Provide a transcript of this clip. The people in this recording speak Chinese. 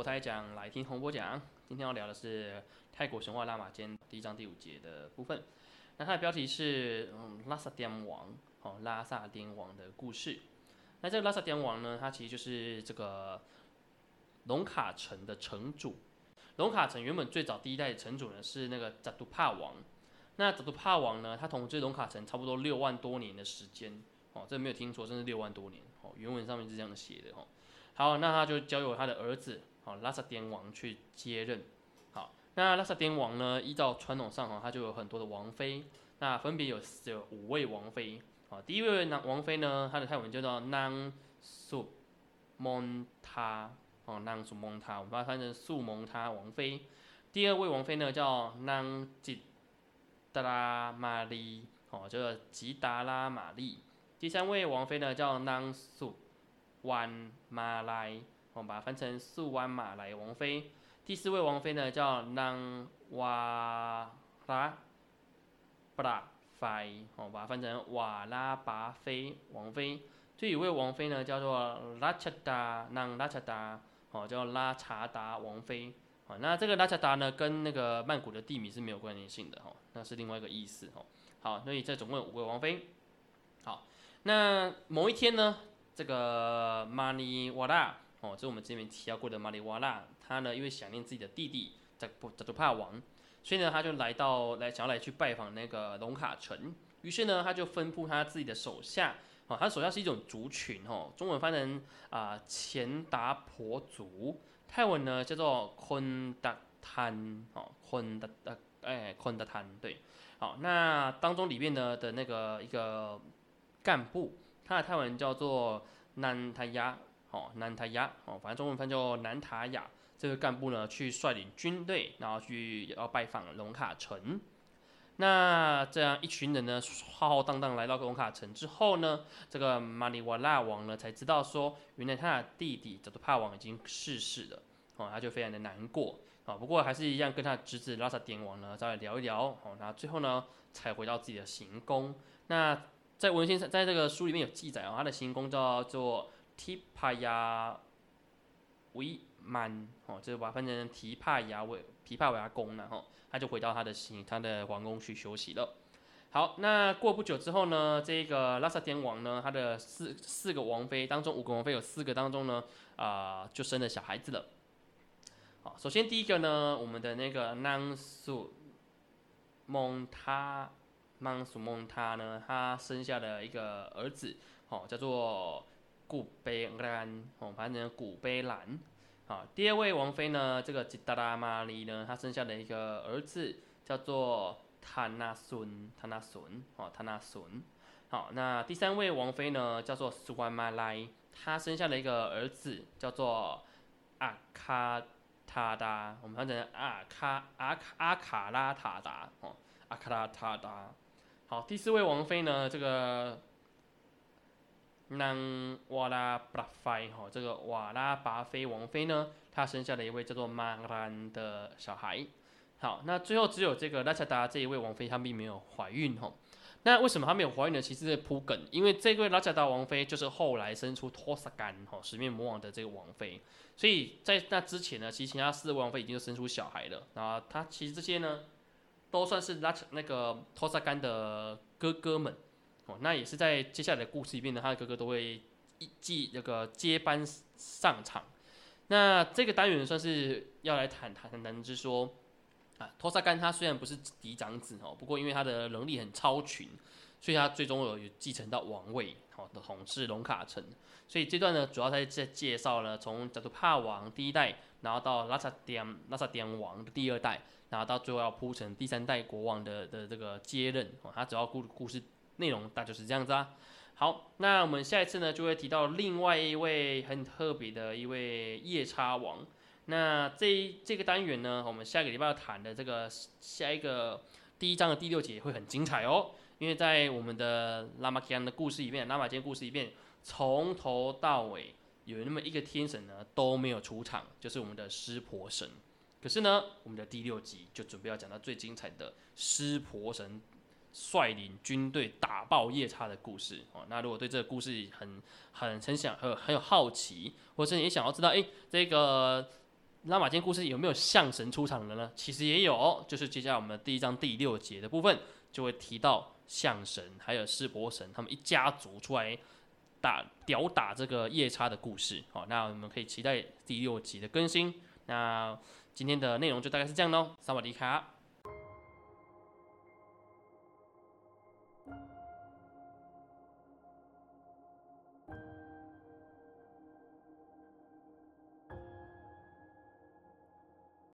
博台讲，来听洪波讲。今天要聊的是泰国神话拉玛间第一章第五节的部分。那它的标题是嗯拉萨颠王哦，拉萨颠王的故事。那这个拉萨颠王呢，他其实就是这个龙卡城的城主。龙卡城原本最早第一代城主呢是那个扎杜帕王。那扎杜帕王呢，他统治龙卡城差不多六万多年的时间哦，这没有听错，真是六万多年哦。原文上面是这样写的哦。好，那他就交由他的儿子，好拉萨颠王去接任。好，那拉萨颠王呢，依照传统上哈，他就有很多的王妃，那分别有有五位王妃。好，第一位王王妃呢，她的泰文叫做 Nang Su Mon Ta，哦，Nang Su Mon Ta，我们把它翻成素蒙他王妃。第二位王妃呢叫 Nang Jit Da Ma Li，哦，叫做吉达拉玛丽。第三位王妃呢叫 Nan Su。湾马来，我们把它翻成素湾马来王妃。第四位王妃呢叫南瓦拉布拉菲，我把它翻成瓦拉巴菲王妃。最后一位王妃呢叫做拉查达南拉查达，哦叫拉查达王妃。哦，那这个拉查达呢跟那个曼谷的地名是没有关联性的，哦，那是另外一个意思，哦。好，所以这总共有五位王妃。好，那某一天呢？这个马尼瓦拉哦，这是我们之前提到过的马里瓦拉，他呢因为想念自己的弟弟扎布扎杜帕王，所以呢他就来到来想要来去拜访那个龙卡城，于是呢他就吩咐他自己的手下哦，他手下是一种族群哦，中文翻成啊钱达婆族，泰文呢叫做昆达滩哦，昆达达哎昆达滩对，好那当中里面呢的那个一个干部。他的泰文叫做南塔亚，哦，南塔亚，哦，反正中文翻叫南塔亚。这个干部呢，去率领军队，然后去要拜访龙卡城。那这样一群人呢，浩浩荡荡来到龙卡城之后呢，这个马里瓦拉王呢，才知道说，原来他的弟弟叫做帕王已经逝世了，哦，他就非常的难过，啊，不过还是一样跟他侄子拉萨典王呢，再来聊一聊，哦，那最后呢，才回到自己的行宫。那在文献上，在这个书里面有记载哦，他的行宫叫做提帕亚维曼哦，就是把它翻成提帕亚维提帕维亚宫了哈，他就回到他的行他的皇宫去休息了。好，那过不久之后呢，这个拉萨天王呢，他的四四个王妃当中，五个王妃有四个当中呢，啊，就生了小孩子了。好，首先第一个呢，我们的那个南苏蒙塔。曼苏蒙他呢，他生下了一个儿子，哦，叫做古贝兰，哦，反正古贝兰。好，第二位王妃呢，这个吉达拉玛丽呢，她生下了一个儿子，叫做塔纳孙，塔纳孙，哦，塔纳孙。好，那第三位王妃呢，叫做苏万马拉，她生下了一个儿子，叫做阿卡塔达，我们翻成阿卡阿卡阿卡拉塔达，哦，阿卡拉塔达。好，第四位王妃呢？这个南瓦拉巴菲哈，这个瓦拉巴菲王妃呢，她生下了一位叫做马兰的小孩。好，那最后只有这个拉查达这一位王妃，她并没有怀孕哈。那为什么她没有怀孕呢？其实是铺梗，因为这位拉查达王妃就是后来生出托萨干哈十面魔王的这个王妃，所以在那之前呢，其实其他四位王妃已经生出小孩了。然后她其实这些呢。都算是拉那个托萨干的哥哥们，哦，那也是在接下来的故事里面呢，他的哥哥都会一继那个接班上场。那这个单元算是要来谈谈谈，就是说啊，托萨干他虽然不是嫡长子哦，不过因为他的能力很超群，所以他最终有有继承到王位，好的统治龙卡城。所以这段呢，主要在在介绍了从加图帕王第一代，然后到拉萨典拉萨典王的第二代。然后到最后要铺成第三代国王的的这个接任哦，他主要故故事内容大就是这样子啊。好，那我们下一次呢就会提到另外一位很特别的一位夜叉王。那这这个单元呢，我们下个礼拜要谈的这个下一个第一章的第六节会很精彩哦，因为在我们的拉玛基安的故事里面，拉玛坚故事里面从头到尾有那么一个天神呢都没有出场，就是我们的湿婆神。可是呢，我们的第六集就准备要讲到最精彩的湿婆神率领军队打爆夜叉的故事哦。那如果对这个故事很很很想很很有好奇，或者你也想要知道，哎，这个拉玛间故事有没有象神出场的呢？其实也有，就是接下来我们第一章第六节的部分就会提到象神还有湿婆神他们一家族出来打屌打这个夜叉的故事。好，那我们可以期待第六集的更新。那今天的内容就大概是这样喽，萨瓦迪卡。